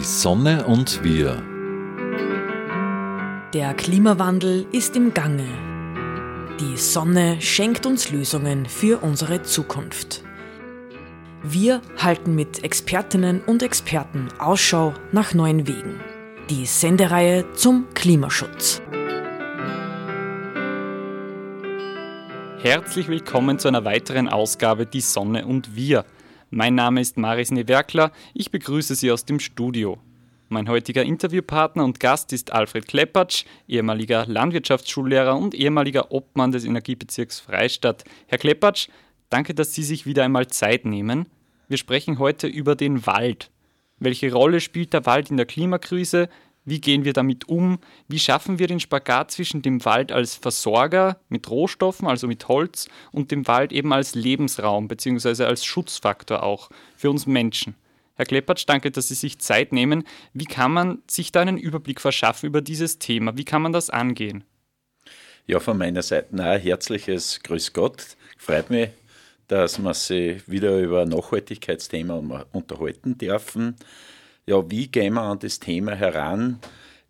Die Sonne und wir. Der Klimawandel ist im Gange. Die Sonne schenkt uns Lösungen für unsere Zukunft. Wir halten mit Expertinnen und Experten Ausschau nach neuen Wegen. Die Sendereihe zum Klimaschutz. Herzlich willkommen zu einer weiteren Ausgabe Die Sonne und wir. Mein Name ist Maris Newerkler, ich begrüße Sie aus dem Studio. Mein heutiger Interviewpartner und Gast ist Alfred Kleppertsch, ehemaliger Landwirtschaftsschullehrer und ehemaliger Obmann des Energiebezirks Freistadt. Herr Kleppertsch, danke, dass Sie sich wieder einmal Zeit nehmen. Wir sprechen heute über den Wald. Welche Rolle spielt der Wald in der Klimakrise? Wie gehen wir damit um? Wie schaffen wir den Spagat zwischen dem Wald als Versorger mit Rohstoffen, also mit Holz, und dem Wald eben als Lebensraum bzw. als Schutzfaktor auch für uns Menschen? Herr Kleppertsch, danke, dass Sie sich Zeit nehmen. Wie kann man sich da einen Überblick verschaffen über dieses Thema? Wie kann man das angehen? Ja, von meiner Seite ein herzliches Grüß Gott. Freut mich, dass wir sich wieder über ein Nachhaltigkeitsthema unterhalten dürfen ja, wie gehen wir an das Thema heran?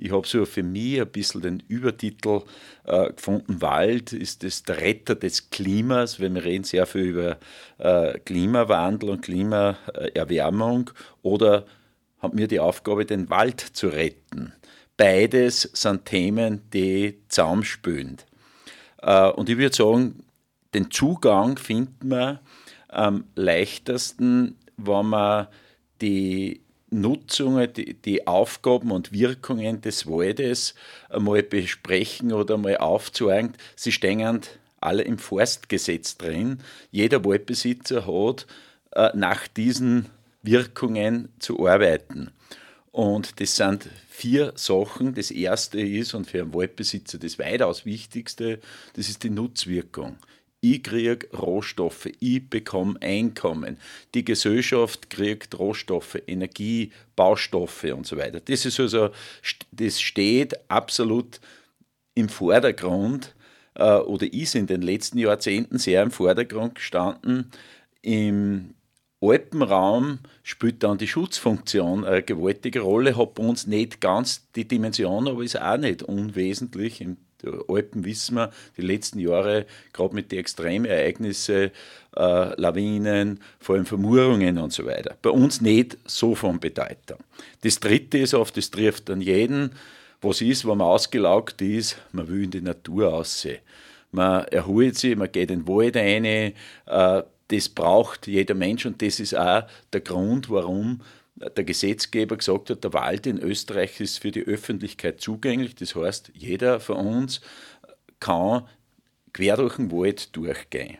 Ich habe so für mich ein bisschen den Übertitel äh, gefunden, Wald ist das der Retter des Klimas, weil wir reden sehr viel über äh, Klimawandel und Klimaerwärmung oder haben wir die Aufgabe, den Wald zu retten. Beides sind Themen, die zusammenspülen. Äh, und ich würde sagen, den Zugang findet man am leichtesten, wenn man die Nutzungen, die, die, Aufgaben und Wirkungen des Waldes einmal besprechen oder mal aufzeigen. Sie stehen alle im Forstgesetz drin. Jeder Waldbesitzer hat äh, nach diesen Wirkungen zu arbeiten. Und das sind vier Sachen. Das erste ist, und für einen Waldbesitzer das weitaus wichtigste, das ist die Nutzwirkung ich kriege Rohstoffe, ich bekomme Einkommen, die Gesellschaft kriegt Rohstoffe, Energie, Baustoffe und so weiter. Das ist also, das steht absolut im Vordergrund äh, oder ist in den letzten Jahrzehnten sehr im Vordergrund gestanden. Im Alpenraum spielt dann die Schutzfunktion eine gewaltige Rolle, hat bei uns nicht ganz die Dimension, aber ist auch nicht unwesentlich im Alpen wissen wir, die letzten Jahre, gerade mit den Extremereignissen, äh, Lawinen, vor allem Vermurungen und so weiter. Bei uns nicht so von Bedeutung. Das dritte ist oft, das trifft dann jeden, was ist, wenn man ausgelaugt ist, man will in die Natur aussehen. Man erholt sich, man geht in den Wald rein, äh, das braucht jeder Mensch und das ist auch der Grund, warum der Gesetzgeber gesagt hat, der Wald in Österreich ist für die Öffentlichkeit zugänglich. Das heißt, jeder von uns kann quer durch den Wald durchgehen.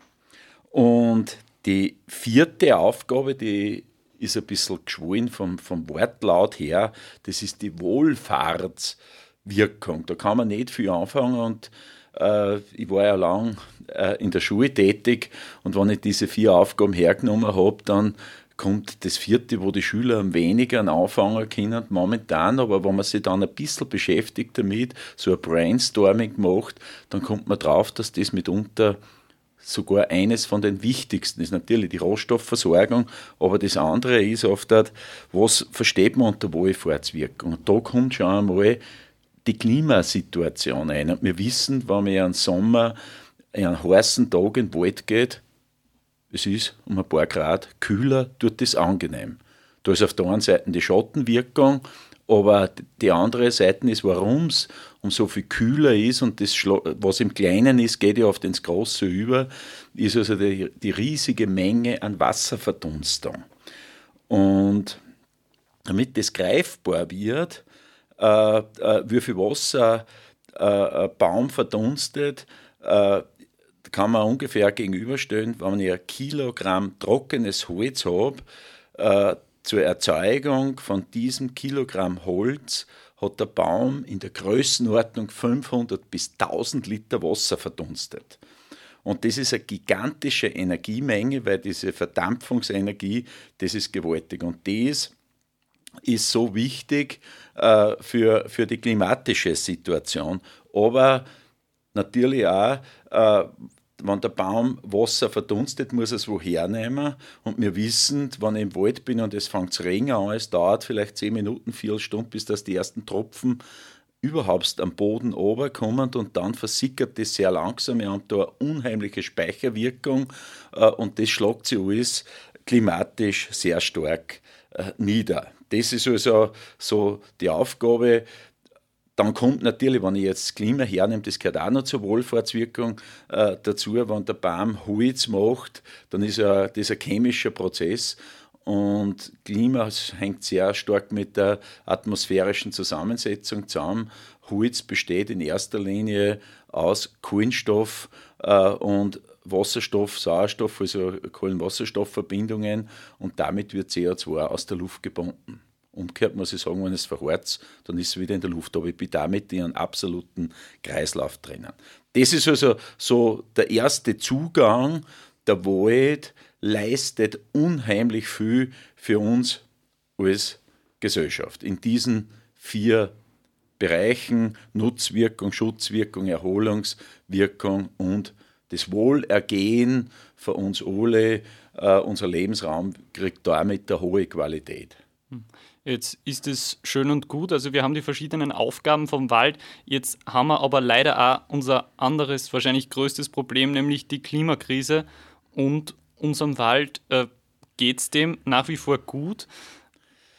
Und die vierte Aufgabe, die ist ein bisschen geschwollen vom, vom Wortlaut her, das ist die Wohlfahrtswirkung. Da kann man nicht viel anfangen und äh, ich war ja lang äh, in der Schule tätig und wenn ich diese vier Aufgaben hergenommen habe, dann kommt das vierte, wo die Schüler am weniger anfangen können momentan, aber wenn man sich dann ein bisschen beschäftigt damit, so ein Brainstorming macht, dann kommt man drauf, dass das mitunter sogar eines von den wichtigsten ist. Natürlich die Rohstoffversorgung, aber das andere ist oft, was versteht man unter Wohlfahrtswirkung? Und da kommt schon einmal die Klimasituation ein. Und wir wissen, wenn man einen Sommer, einen heißen Tag in den Wald geht, es ist um ein paar Grad kühler, tut es angenehm. Da ist auf der einen Seite die Schattenwirkung, aber die andere Seite ist, warum es um so viel kühler ist und das, was im Kleinen ist, geht ja oft ins Große über, ist also die, die riesige Menge an Wasserverdunstung. Und damit das greifbar wird, äh, äh, wie viel Wasser äh, ein Baum verdunstet, äh, kann man ungefähr gegenüberstellen, wenn ich ein Kilogramm trockenes Holz habe, äh, zur Erzeugung von diesem Kilogramm Holz hat der Baum in der Größenordnung 500 bis 1000 Liter Wasser verdunstet. Und das ist eine gigantische Energiemenge, weil diese Verdampfungsenergie, das ist gewaltig. Und das ist so wichtig äh, für, für die klimatische Situation. Aber natürlich auch, äh, wenn der Baum Wasser verdunstet, muss er es woher nehmen. Und wir wissen, wenn ich im Wald bin und es fängt zu regnen an, es dauert vielleicht zehn Minuten, vier Stunden, bis das die ersten Tropfen überhaupt am Boden kommen und dann versickert das sehr langsam. Wir haben da eine unheimliche Speicherwirkung äh, und das schlägt sich alles klimatisch sehr stark äh, nieder. Das ist also so die Aufgabe. Dann kommt natürlich, wenn ich jetzt das Klima hernehme, das gehört auch noch zur Wohlfahrtswirkung äh, dazu, wenn der Baum Holz macht, dann ist ja das ein chemischer Prozess und Klima hängt sehr stark mit der atmosphärischen Zusammensetzung zusammen. Holz besteht in erster Linie aus Kohlenstoff äh, und Wasserstoff, Sauerstoff, also Kohlenwasserstoffverbindungen und damit wird CO2 aus der Luft gebunden. Umgekehrt muss ich sagen, wenn es verharzt, dann ist es wieder in der Luft. Aber ich bin damit in einem absoluten Kreislauf drinnen. Das ist also so der erste Zugang. Der Wald leistet unheimlich viel für uns als Gesellschaft. In diesen vier Bereichen Nutzwirkung, Schutzwirkung, Erholungswirkung und das Wohlergehen für uns alle, äh, unser Lebensraum kriegt damit eine hohe Qualität. Jetzt ist es schön und gut, also wir haben die verschiedenen Aufgaben vom Wald. Jetzt haben wir aber leider auch unser anderes, wahrscheinlich größtes Problem, nämlich die Klimakrise. Und unserem Wald äh, geht es dem nach wie vor gut.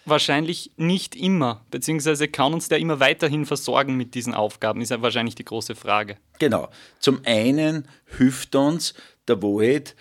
Wahrscheinlich nicht immer, beziehungsweise kann uns der immer weiterhin versorgen mit diesen Aufgaben, ist ja wahrscheinlich die große Frage. Genau. Zum einen hilft uns der Wald,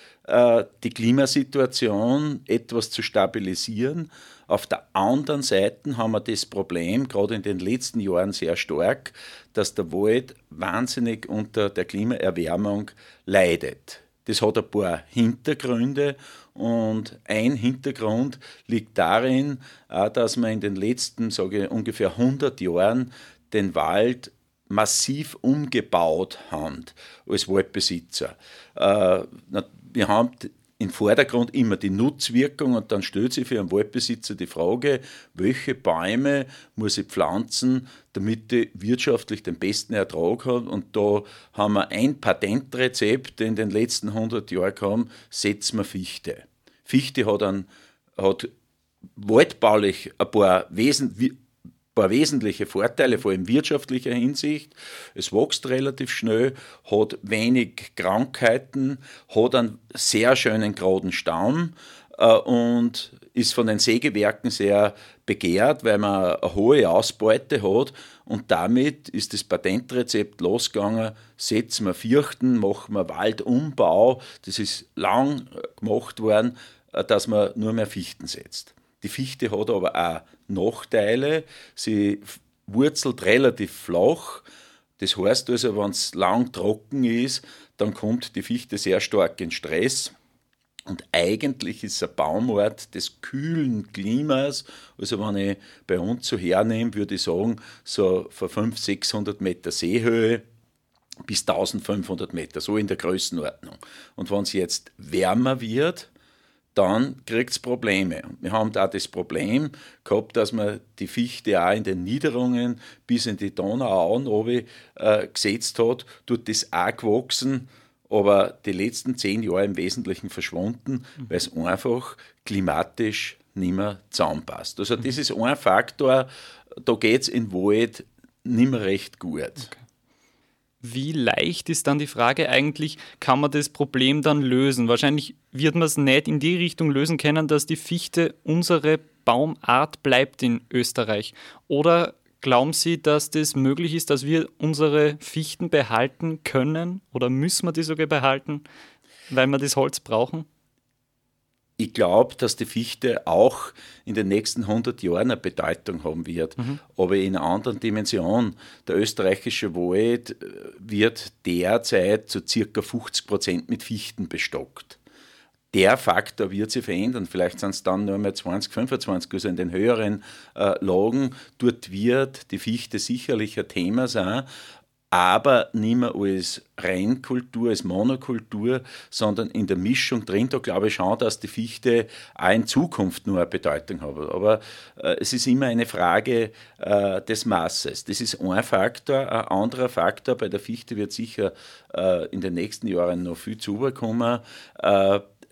die Klimasituation etwas zu stabilisieren. Auf der anderen Seite haben wir das Problem, gerade in den letzten Jahren sehr stark, dass der Wald wahnsinnig unter der Klimaerwärmung leidet. Das hat ein paar Hintergründe und ein Hintergrund liegt darin, dass man in den letzten, sage ich, ungefähr 100 Jahren den Wald massiv umgebaut haben als Waldbesitzer. Äh, wir haben im Vordergrund immer die Nutzwirkung und dann stellt sich für einen Waldbesitzer die Frage, welche Bäume muss ich pflanzen, damit ich wirtschaftlich den besten Ertrag habe. Und da haben wir ein Patentrezept in den letzten 100 Jahren gehabt, setzen wir Fichte. Fichte hat, einen, hat waldbaulich ein paar wesentlich paar wesentliche Vorteile, vor allem wirtschaftlicher Hinsicht. Es wächst relativ schnell, hat wenig Krankheiten, hat einen sehr schönen geraden Stamm äh, und ist von den Sägewerken sehr begehrt, weil man eine hohe Ausbeute hat und damit ist das Patentrezept losgegangen, setzen wir Fürchten, machen wir Waldumbau, das ist lang gemacht worden, äh, dass man nur mehr Fichten setzt. Die Fichte hat aber auch Nachteile. Sie wurzelt relativ flach. Das heißt also, wenn es lang trocken ist, dann kommt die Fichte sehr stark in Stress. Und eigentlich ist es ein Baumort des kühlen Klimas. Also wenn ich bei uns so hernehme, würde ich sagen, so von 500, 600 Meter Seehöhe bis 1500 Meter, so in der Größenordnung. Und wenn es jetzt wärmer wird, dann kriegt es Probleme. Und wir haben da das Problem gehabt, dass man die Fichte auch in den Niederungen bis in die Donauauen oben, äh, gesetzt hat, tut das auch gewachsen, aber die letzten zehn Jahre im Wesentlichen verschwunden, mhm. weil es einfach klimatisch nicht mehr zusammenpasst. Also das ist ein Faktor, da geht es in Wald nicht mehr recht gut. Okay. Wie leicht ist dann die Frage eigentlich, kann man das Problem dann lösen? Wahrscheinlich wird man es nicht in die Richtung lösen können, dass die Fichte unsere Baumart bleibt in Österreich. Oder glauben Sie, dass das möglich ist, dass wir unsere Fichten behalten können? Oder müssen wir die sogar behalten, weil wir das Holz brauchen? Ich glaube, dass die Fichte auch in den nächsten 100 Jahren eine Bedeutung haben wird, mhm. aber in einer anderen Dimension. Der österreichische Wald äh, wird derzeit zu circa 50 Prozent mit Fichten bestockt. Der Faktor wird sich verändern. Vielleicht sind es dann nur mehr 20, 25, also in den höheren äh, Lagen. Dort wird die Fichte sicherlich ein Thema sein. Aber nicht mehr als Reinkultur, als Monokultur, sondern in der Mischung drin. Da glaube ich schon, dass die Fichte auch in Zukunft nur eine Bedeutung hat. Aber äh, es ist immer eine Frage äh, des Maßes. Das ist ein Faktor. Ein anderer Faktor bei der Fichte wird sicher äh, in den nächsten Jahren noch viel zukommen.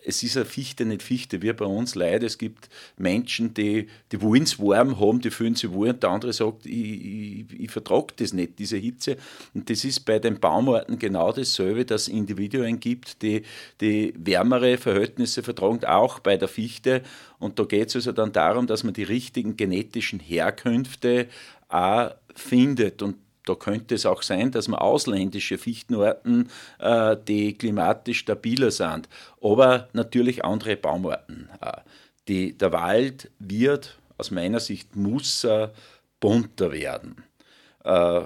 Es ist eine Fichte nicht Fichte, wie bei uns leider. Es gibt Menschen, die, die wollen es warm haben, die fühlen sich wohl und der andere sagt, ich, ich, ich vertrage das nicht, diese Hitze. Und das ist bei den Baumarten genau dasselbe, dass es Individuen gibt, die, die wärmere Verhältnisse vertragen, auch bei der Fichte. Und da geht es also dann darum, dass man die richtigen genetischen Herkünfte auch findet. Und da könnte es auch sein, dass man ausländische Fichtenarten, äh, die klimatisch stabiler sind, aber natürlich andere Baumarten. Äh, die, der Wald wird, aus meiner Sicht, muss äh, bunter werden. Äh,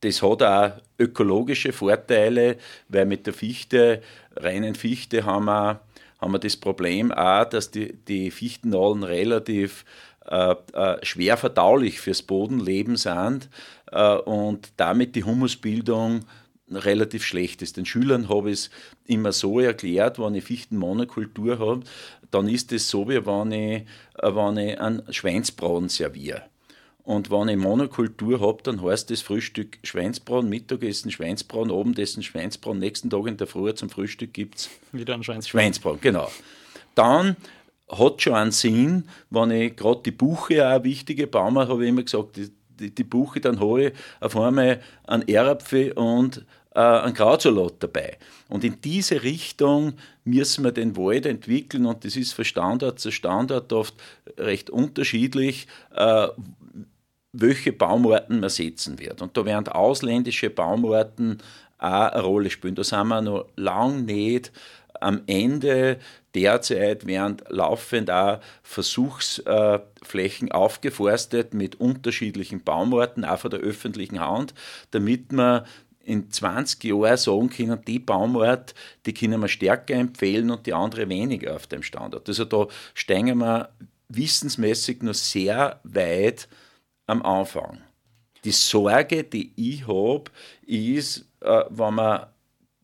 das hat auch ökologische Vorteile, weil mit der Fichte, reinen Fichte, haben wir, haben wir das Problem auch, dass die, die Fichtennahlen relativ äh, äh, schwer verdaulich fürs Bodenleben sind und damit die Humusbildung relativ schlecht ist. Den Schülern habe ich es immer so erklärt, wenn ich Fichtenmonokultur habe, dann ist es so, wie wenn ich, wenn ich einen Schweinsbraten serviere. Und wenn ich Monokultur habe, dann heißt das Frühstück Schweinsbraten, Mittagessen Schweinsbraten, Abendessen Schweinsbraten, nächsten Tag in der Früh zum Frühstück gibt es wieder ein Schweinsbraten. Schweinsbraten. Genau. Dann hat schon einen Sinn, wenn ich gerade die Buche auch eine wichtige Baumart habe, ich immer gesagt, die, die, Buche, dann habe ich auf einmal einen Erdapfel und äh, einen Krautsalat dabei. Und in diese Richtung müssen wir den Wald entwickeln und das ist von Standort zu Standort oft recht unterschiedlich, äh, welche Baumarten man setzen wird. Und da werden ausländische Baumarten auch eine Rolle spielen. Da sind wir noch lange nicht am Ende derzeit werden laufend auch Versuchsflächen aufgeforstet mit unterschiedlichen Baumarten, auch von der öffentlichen Hand, damit man in 20 Jahren sagen können, die Baumart, die können wir stärker empfehlen und die andere weniger auf dem Standort. Also da steigen wir wissensmäßig nur sehr weit am Anfang. Die Sorge, die ich habe, ist, äh, wenn man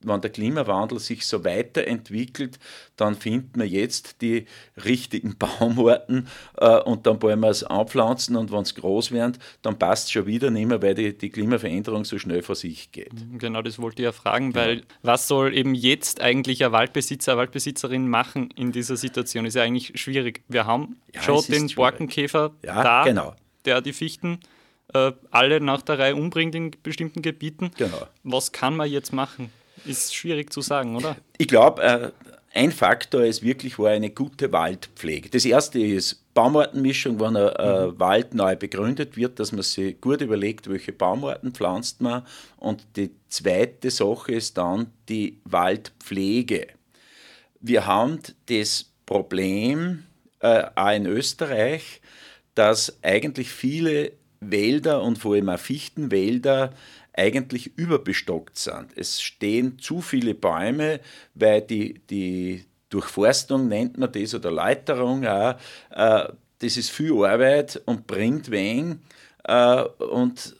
wenn der Klimawandel sich so weiterentwickelt, dann finden wir jetzt die richtigen Baumarten äh, und dann wollen wir es anpflanzen und wenn es groß wird, dann passt es schon wieder nicht mehr, weil die, die, Klimaveränderung so schnell vor sich geht. Genau, das wollte ich ja fragen, weil ja. was soll eben jetzt eigentlich ein Waldbesitzer, eine Waldbesitzerin machen in dieser Situation? Ist ja eigentlich schwierig. Wir haben ja, schon den Borkenkäfer ja, da, genau. der die Fichten äh, alle nach der Reihe umbringt in bestimmten Gebieten. Genau. Was kann man jetzt machen? Ist schwierig zu sagen, oder? Ich glaube, äh, ein Faktor ist wirklich war eine gute Waldpflege. Das erste ist Baumartenmischung, wenn ein äh, mhm. Wald neu begründet wird, dass man sich gut überlegt, welche Baumarten pflanzt man. Und die zweite Sache ist dann die Waldpflege. Wir haben das Problem äh, auch in Österreich, dass eigentlich viele Wälder und vor allem auch Fichtenwälder eigentlich überbestockt sind. Es stehen zu viele Bäume, weil die, die Durchforstung nennt man das oder Leiterung auch, äh, das ist viel Arbeit und bringt wenig äh, und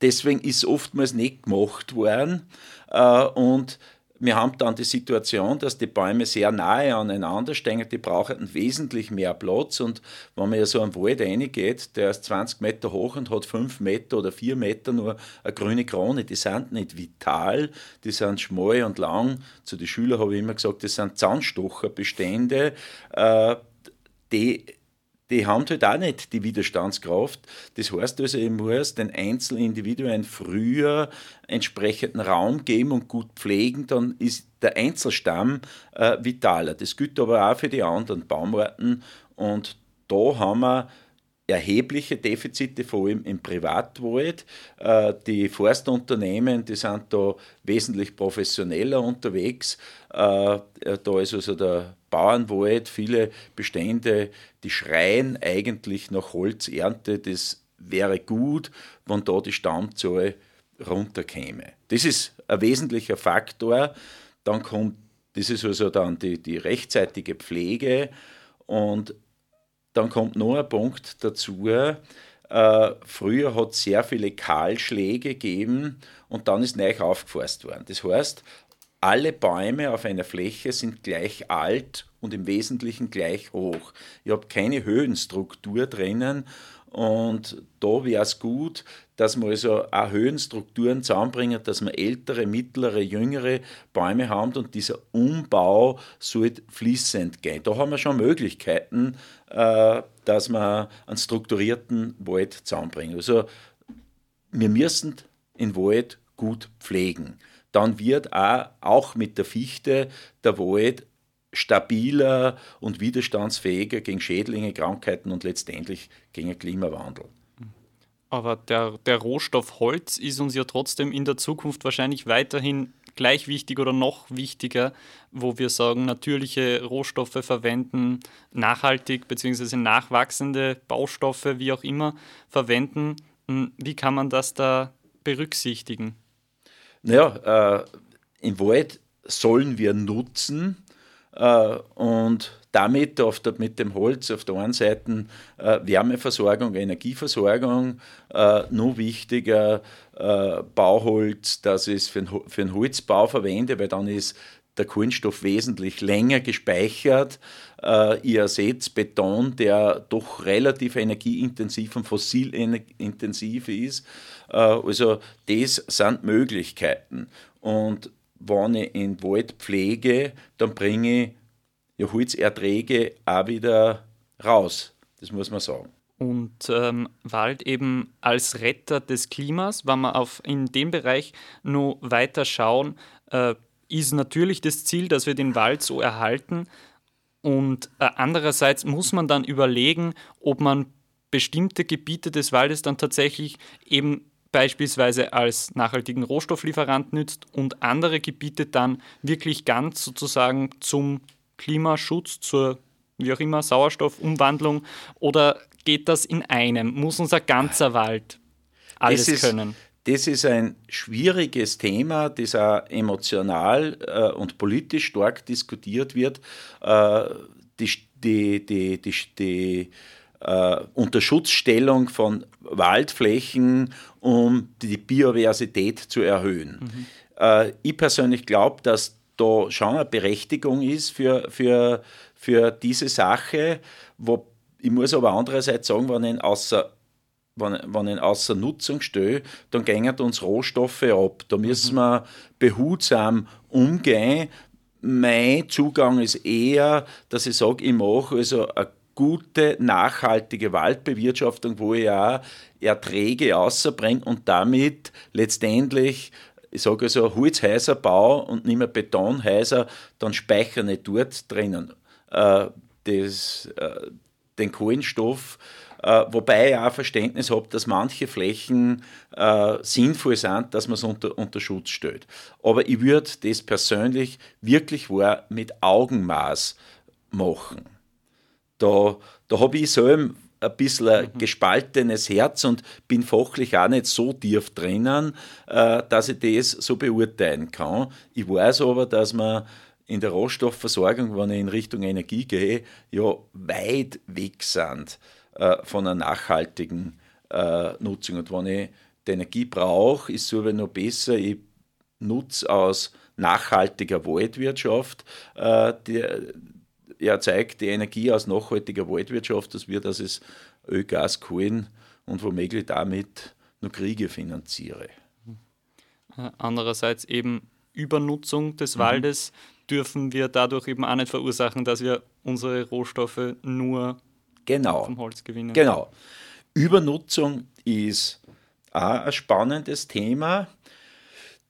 deswegen ist oftmals nicht gemacht worden äh, und wir haben dann die Situation, dass die Bäume sehr nahe aneinander stehen, die brauchen wesentlich mehr Platz. Und wenn man ja so einen Wald reingeht, der ist 20 Meter hoch und hat 5 Meter oder 4 Meter nur eine grüne Krone, die sind nicht vital, die sind schmal und lang. Zu den Schülern habe ich immer gesagt, das sind Zahnstocherbestände, äh, die die haben halt auch nicht die Widerstandskraft. Das heißt also, ich muss den Einzelindividuen früher entsprechenden Raum geben und gut pflegen, dann ist der Einzelstamm äh, vitaler. Das gilt aber auch für die anderen Baumarten und da haben wir erhebliche Defizite, vor allem im Privatwald. Äh, die Forstunternehmen, die sind da wesentlich professioneller unterwegs. Äh, da ist also der Bauernwald, viele Bestände, die schreien eigentlich nach Holzernte. Das wäre gut, wenn da die Stammzahl runterkäme. Das ist ein wesentlicher Faktor. Dann kommt, das ist also dann die, die rechtzeitige Pflege und dann kommt noch ein Punkt dazu, äh, früher hat es sehr viele Kahlschläge gegeben und dann ist neu aufgeforst worden. Das heißt, alle Bäume auf einer Fläche sind gleich alt und im Wesentlichen gleich hoch. Ich habe keine Höhenstruktur drinnen und da wäre es gut, dass man also auch Höhenstrukturen zusammenbringen, dass man ältere, mittlere, jüngere Bäume haben und dieser Umbau sollte fließend gehen. Da haben wir schon Möglichkeiten, äh, dass wir einen strukturierten Wald zusammenbringen. Also wir müssen den Wald gut pflegen. Dann wird auch, auch mit der Fichte der Wald stabiler und widerstandsfähiger gegen Schädlinge, Krankheiten und letztendlich gegen den Klimawandel. Aber der, der Rohstoff Holz ist uns ja trotzdem in der Zukunft wahrscheinlich weiterhin gleich wichtig oder noch wichtiger, wo wir sagen, natürliche Rohstoffe verwenden, nachhaltig bzw. nachwachsende Baustoffe, wie auch immer, verwenden. Hm, wie kann man das da berücksichtigen? Naja, äh, im Wald sollen wir nutzen, und damit der, mit dem Holz auf der einen Seite äh, Wärmeversorgung, Energieversorgung, äh, noch wichtiger äh, Bauholz, das ich für, für den Holzbau verwende, weil dann ist der Kohlenstoff wesentlich länger gespeichert. Äh, ich ersetze Beton, der doch relativ energieintensiv und fossilintensiv ist. Äh, also das sind Möglichkeiten. Und wenn ich in Wald pflege, dann bringe ich ja Holzerträge auch wieder raus. Das muss man sagen. Und ähm, Wald eben als Retter des Klimas, wenn wir auf, in dem Bereich nur weiter schauen, äh, ist natürlich das Ziel, dass wir den Wald so erhalten. Und äh, andererseits muss man dann überlegen, ob man bestimmte Gebiete des Waldes dann tatsächlich eben beispielsweise als nachhaltigen Rohstofflieferant nützt und andere Gebiete dann wirklich ganz sozusagen zum Klimaschutz, zur wie auch immer Sauerstoffumwandlung oder geht das in einem? Muss unser ganzer Wald alles das ist, können? Das ist ein schwieriges Thema, das auch emotional äh, und politisch stark diskutiert wird. Äh, die, die, die, die, die äh, Unterschutzstellung von Waldflächen, um die Biodiversität zu erhöhen. Mhm. Äh, ich persönlich glaube, dass da schon eine Berechtigung ist für, für, für diese Sache. Wo, ich muss aber andererseits sagen, wenn ich außer wenn, wenn ich außer Nutzung stehe, dann gehen uns Rohstoffe ab. Da müssen mhm. wir behutsam umgehen. Mein Zugang ist eher, dass ich sage, ich mache also eine gute, nachhaltige Waldbewirtschaftung, wo ich auch Erträge außerbringe und damit letztendlich ich sage also Holzhäuser baue und nicht mehr Betonhäuser, dann speichere ich dort drinnen äh, das, äh, den Kohlenstoff. Äh, wobei ich auch Verständnis habe, dass manche Flächen äh, sinnvoll sind, dass man es unter, unter Schutz stellt. Aber ich würde das persönlich wirklich wahr mit Augenmaß machen da, da habe ich selber ein bisschen ein mhm. gespaltenes Herz und bin fachlich auch nicht so tief drinnen, äh, dass ich das so beurteilen kann. Ich weiß aber, dass man in der Rohstoffversorgung, wenn ich in Richtung Energie gehe, ja weit weg sind äh, von einer nachhaltigen äh, Nutzung. Und wenn ich die Energie brauche, ist es aber noch besser, ich nutze aus nachhaltiger Waldwirtschaft die, er zeigt die Energie aus nachhaltiger Waldwirtschaft, dass wir das ist Öl, Gas, Kohlen und womöglich damit nur Kriege finanziere. Äh, andererseits eben Übernutzung des mhm. Waldes dürfen wir dadurch eben auch nicht verursachen, dass wir unsere Rohstoffe nur genau. vom Holz gewinnen. Genau. Übernutzung ist auch ein spannendes Thema.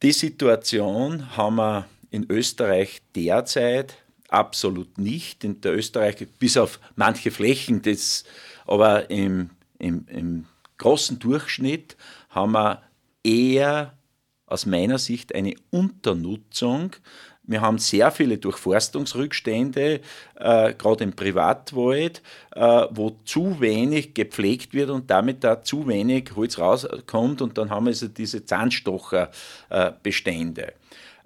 Die Situation haben wir in Österreich derzeit absolut nicht. In der Österreich, bis auf manche Flächen, das, aber im, im, im großen Durchschnitt haben wir eher aus meiner Sicht eine Unternutzung. Wir haben sehr viele Durchforstungsrückstände, äh, gerade im Privatwald, äh, wo zu wenig gepflegt wird und damit da zu wenig Holz rauskommt und dann haben wir also diese Zahnstocherbestände. Äh,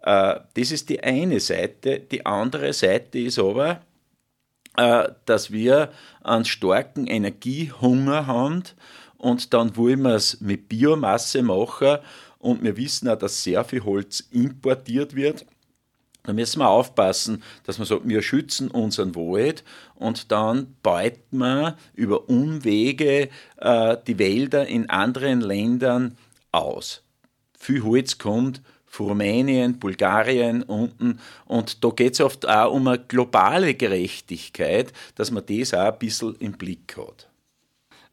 das ist die eine Seite. Die andere Seite ist aber, äh, dass wir einen starken Energiehunger haben und dann wollen wir es mit Biomasse machen und wir wissen auch, dass sehr viel Holz importiert wird. Da müssen wir aufpassen, dass man sagt, wir schützen unseren Wald und dann beuten wir über Umwege äh, die Wälder in anderen Ländern aus. Viel Holz kommt Rumänien, Bulgarien unten und da geht es oft auch um eine globale Gerechtigkeit, dass man das auch ein bisschen im Blick hat.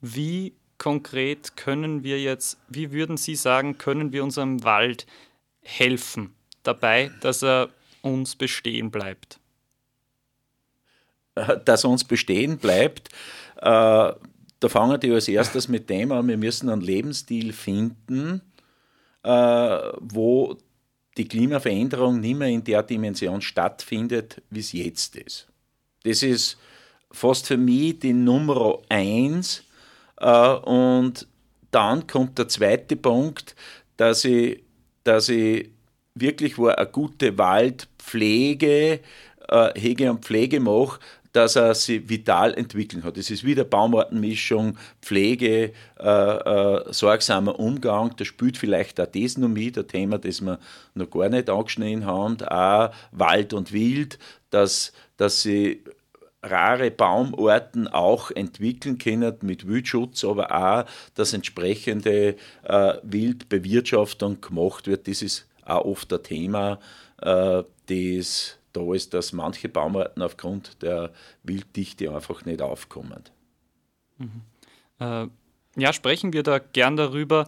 Wie konkret können wir jetzt, wie würden Sie sagen, können wir unserem Wald helfen dabei, dass er uns bestehen bleibt? Äh, dass er uns bestehen bleibt, äh, da fangen die als erstes mit dem an, wir müssen einen Lebensstil finden, äh, wo die Klimaveränderung nicht mehr in der Dimension stattfindet, wie es jetzt ist. Das ist fast für mich die Nummer eins. Äh, und dann kommt der zweite Punkt, dass ich, dass ich wirklich wo eine gute Waldpflege, äh, Hege und Pflege mache, dass er sich vital entwickeln hat. Es ist wieder Baumartenmischung, Pflege, äh, äh, sorgsamer Umgang. Da spielt vielleicht auch das noch mit, ein Thema, das wir noch gar nicht angeschnitten haben, auch Wald und Wild, dass, dass sie rare Baumarten auch entwickeln können mit Wildschutz, aber auch, dass entsprechende äh, Wildbewirtschaftung gemacht wird. Das ist auch oft ein Thema, äh, das da ist, dass manche Baumarten aufgrund der Wilddichte einfach nicht aufkommen. Mhm. Äh, ja, sprechen wir da gern darüber.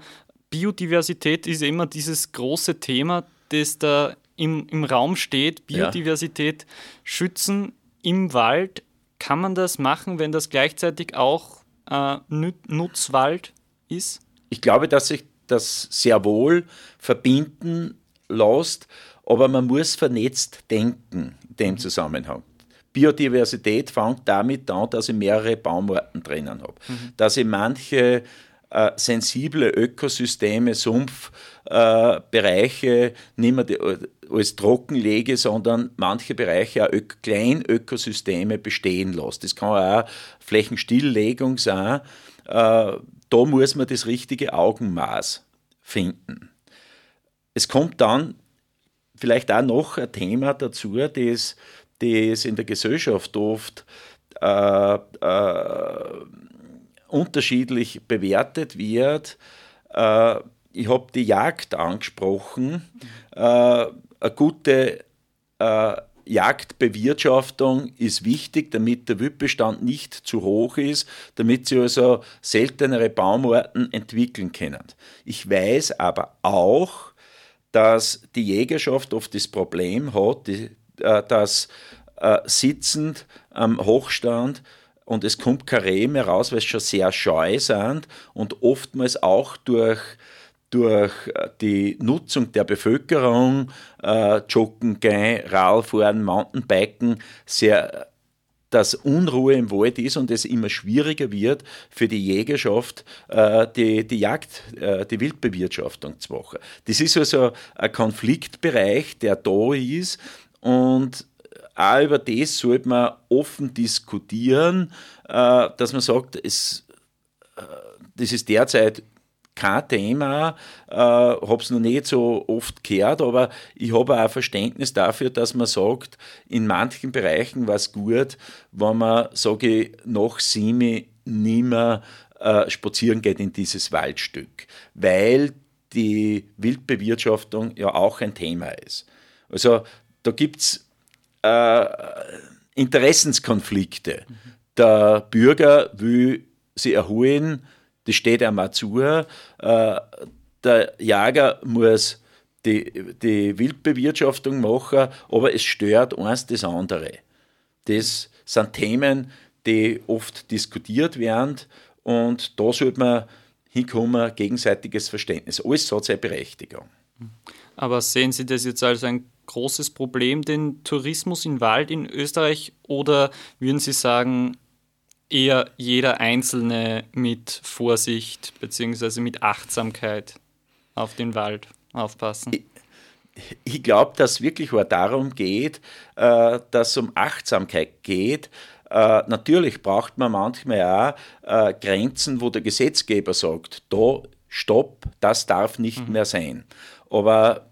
Biodiversität ist immer dieses große Thema, das da im, im Raum steht. Biodiversität ja. schützen im Wald. Kann man das machen, wenn das gleichzeitig auch äh, Nutzwald ist? Ich glaube, dass sich das sehr wohl verbinden lässt, aber man muss vernetzt denken in dem Zusammenhang. Biodiversität fängt damit an, dass ich mehrere Baumarten drinnen habe, mhm. dass ich manche äh, sensible Ökosysteme, Sumpfbereiche äh, nicht mehr die, als trocken lege, sondern manche Bereiche auch Ök Kleinökosysteme bestehen lasse. Das kann auch Flächenstilllegung sein. Äh, da muss man das richtige Augenmaß finden. Es kommt dann vielleicht auch noch ein Thema dazu, das, das in der Gesellschaft oft äh, äh, unterschiedlich bewertet wird. Äh, ich habe die Jagd angesprochen. Äh, eine gute äh, Jagdbewirtschaftung ist wichtig, damit der Wildbestand nicht zu hoch ist, damit sie also seltenere Baumarten entwickeln können. Ich weiß aber auch, dass die Jägerschaft oft das Problem hat, die, äh, dass äh, sitzend am Hochstand und es kommt keine mehr raus, weil es schon sehr scheu sind und oftmals auch durch durch äh, die Nutzung der Bevölkerung, äh, Joggen gehen, Radfahren, Mountainbiken, sehr dass Unruhe im Wald ist und es immer schwieriger wird für die Jägerschaft, äh, die, die Jagd, äh, die Wildbewirtschaftung zu machen. Das ist also ein Konfliktbereich, der da ist und auch über das sollte man offen diskutieren, äh, dass man sagt, es, das ist derzeit kein Thema, äh, habe es noch nicht so oft gehört, aber ich habe auch Verständnis dafür, dass man sagt, in manchen Bereichen war es gut, wenn man, sage ich, nach Simi nimmer äh, spazieren geht in dieses Waldstück, weil die Wildbewirtschaftung ja auch ein Thema ist. Also da gibt es äh, Interessenskonflikte. Mhm. Der Bürger will sie erholen, das steht einmal zu. Äh, der Jäger muss die, die Wildbewirtschaftung machen, aber es stört eins das andere. Das sind Themen, die oft diskutiert werden und da sollte man hinkommen, gegenseitiges Verständnis. Alles hat seine Berechtigung. Aber sehen Sie das jetzt als ein großes Problem, den Tourismus im Wald in Österreich, oder würden Sie sagen, eher jeder Einzelne mit Vorsicht bzw. mit Achtsamkeit auf den Wald aufpassen? Ich, ich glaube, dass wirklich auch darum geht, äh, dass es um Achtsamkeit geht, Äh, natürlich braucht man manchmal auch äh, Grenzen, wo der Gesetzgeber sagt, da stopp, das darf nicht mhm. mehr sein. Aber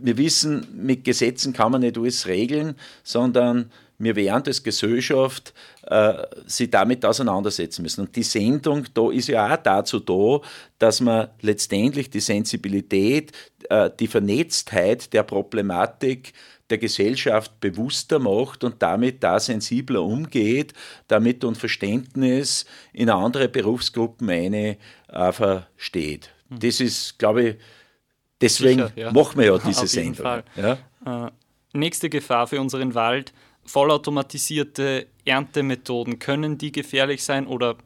wir wissen, mit Gesetzen kann man nicht alles regeln, sondern wir werden als Gesellschaft äh, sich damit auseinandersetzen müssen. Und die Sendung da ist ja auch dazu da, dass man letztendlich die Sensibilität, äh, die Vernetztheit der Problematik der Gesellschaft bewusster macht und damit da sensibler umgeht, damit und Verständnis in andere Berufsgruppen eine äh, versteht. Hm. Das ist, glaube ich, deswegen Sicher, ja. machen wir ja diese Sendung. Ja? Äh, nächste Gefahr für unseren Wald, vollautomatisierte Erntemethoden. Können die gefährlich sein oder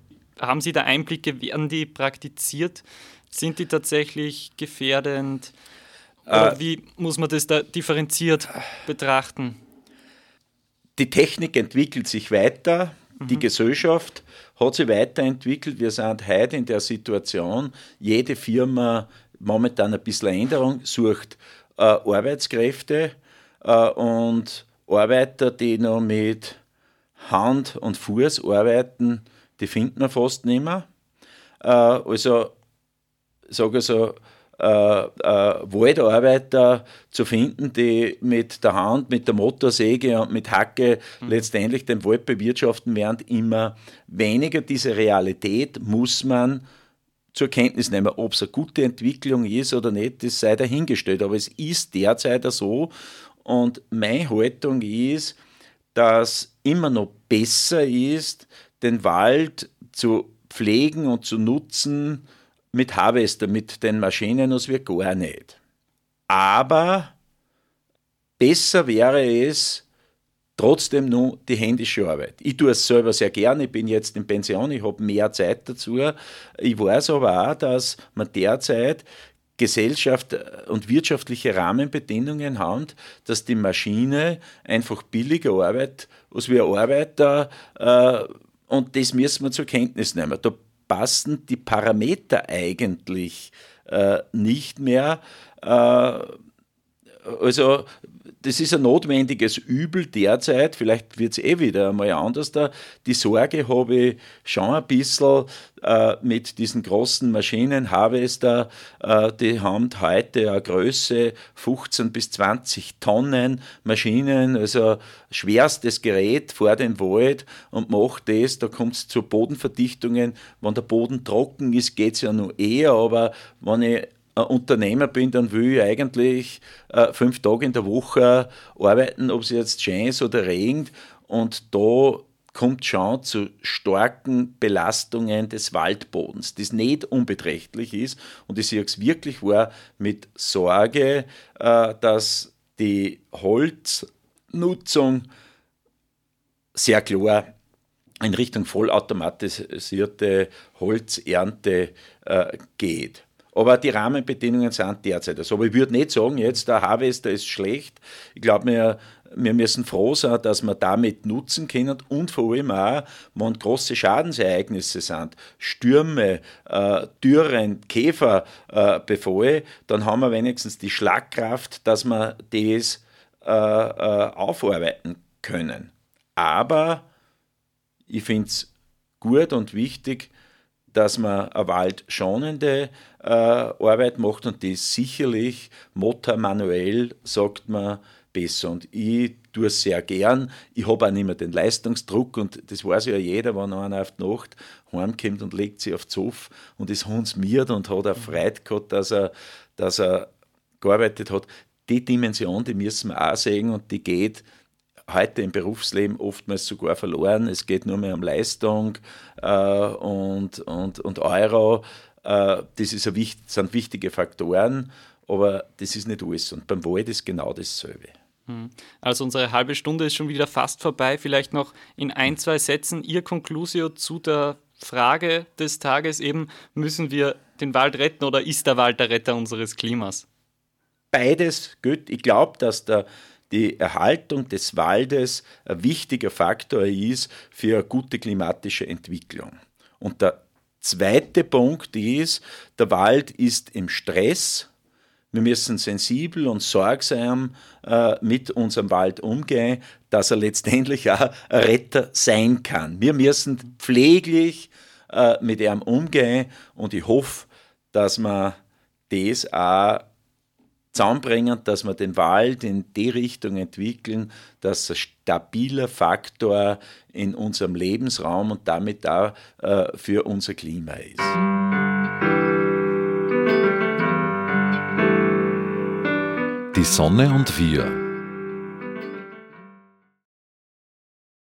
haben Sie da Einblicke, werden die praktiziert? Sind die tatsächlich gefährdend? Oder äh, wie muss man das da differenziert betrachten? Die Technik entwickelt sich weiter, mhm. die Gesellschaft hat sich weiterentwickelt. Wir sind heute in der Situation, jede Firma momentan ein bisschen Änderung, sucht äh, Arbeitskräfte äh, und Arbeiter, die noch mit Hand und Fuß arbeiten, die finden wir fast nicht mehr. Äh, also, sage so, äh, äh, Waldarbeiter zu finden, die mit der Hand, mit der Motorsäge und mit Hacke mhm. letztendlich den Wald bewirtschaften, während immer weniger. Diese Realität muss man zur Kenntnis nehmen. Ob es eine gute Entwicklung ist oder nicht, das sei dahingestellt. Aber es ist derzeit so. Und meine Haltung ist, dass immer noch besser ist, den Wald zu pflegen und zu nutzen, mit Harvester, mit den Maschinen, als wir gar nicht. Aber besser wäre es, trotzdem nur die händische Arbeit. Ich tue es selber sehr gerne, ich bin jetzt in Pension, ich habe mehr Zeit dazu. Ich weiß aber auch, dass man derzeit Gesellschaft und wirtschaftliche Rahmenbedingungen haben, dass die Maschine einfach billiger arbeitet als wir Arbeiter äh, und das müssen wir zur Kenntnis nehmen. Da passen die Parameter eigentlich äh, nicht mehr. Äh, also das ist ein notwendiges Übel derzeit, vielleicht wird es eh wieder einmal anders da. Die Sorge habe ich schon ein bisschen äh, mit diesen großen Maschinen, Harvester, äh, die haben heute eine Größe 15 bis 20 Tonnen Maschinen, also schwerstes Gerät vor den Wald und macht das, da kommt es zu Bodenverdichtungen. Wenn der Boden trocken ist, geht es ja nur eher, aber wenn ich Unternehmer bin, dann will ich eigentlich äh, fünf Tage in der Woche arbeiten, ob es jetzt schön ist oder regnet. Und da kommt schon zu starken Belastungen des Waldbodens, das nicht unbeträchtlich ist. Und ich sehe es wirklich war mit Sorge, äh, dass die Holznutzung sehr klar in Richtung vollautomatisierte Holzernte äh, geht. Aber die Rahmenbedingungen sind derzeit so. Aber ich würde nicht sagen, jetzt der Harvester ist schlecht. Ich glaube, wir, wir müssen froh sein, dass wir damit nutzen können und vor allem auch, wenn große Schadensereignisse sind, Stürme, äh, Dürren, Käferbefälle, äh, dann haben wir wenigstens die Schlagkraft, dass wir das äh, äh aufarbeiten können. Aber ich finde es gut und wichtig, dass man eine waldschonende äh, Arbeit macht und die ist sicherlich motor manuell, sagt man, besser. Und ich tue es sehr gern. Ich habe auch nicht mehr den Leistungsdruck und das weiß ja jeder, wenn einer auf die Nacht heimkommt und legt sich auf den Zoff und ist hundsmiert und hat auch Freude gehabt, dass er, dass er gearbeitet hat. Die Dimension, die müssen wir auch sehen und die geht heute im Berufsleben oftmals sogar verloren. Es geht nur mehr um Leistung äh, und, und, und Euro. Äh, das ist ein, sind wichtige Faktoren, aber das ist nicht alles. Und beim Wald ist genau dasselbe. Hm. Also unsere halbe Stunde ist schon wieder fast vorbei. Vielleicht noch in ein, zwei Sätzen Ihr Conclusio zu der Frage des Tages eben, müssen wir den Wald retten oder ist der Wald der Retter unseres Klimas? Beides gut. Ich glaube, dass der die Erhaltung des Waldes ein wichtiger Faktor ist für eine gute klimatische Entwicklung. Und der zweite Punkt ist, der Wald ist im Stress, Wir müssen sensibel und sorgsam äh, mit unserem Wald umgehen, dass er letztendlich auch ein Retter sein kann. Wir müssen pfleglich äh, mit ihm umgehen und ich hoffe, dass wir das auch zusammenbringen, dass wir den Wald in die Richtung entwickeln, dass ein stabiler Faktor in unserem Lebensraum und damit auch äh, für unser Klima ist. Die Sonne und wir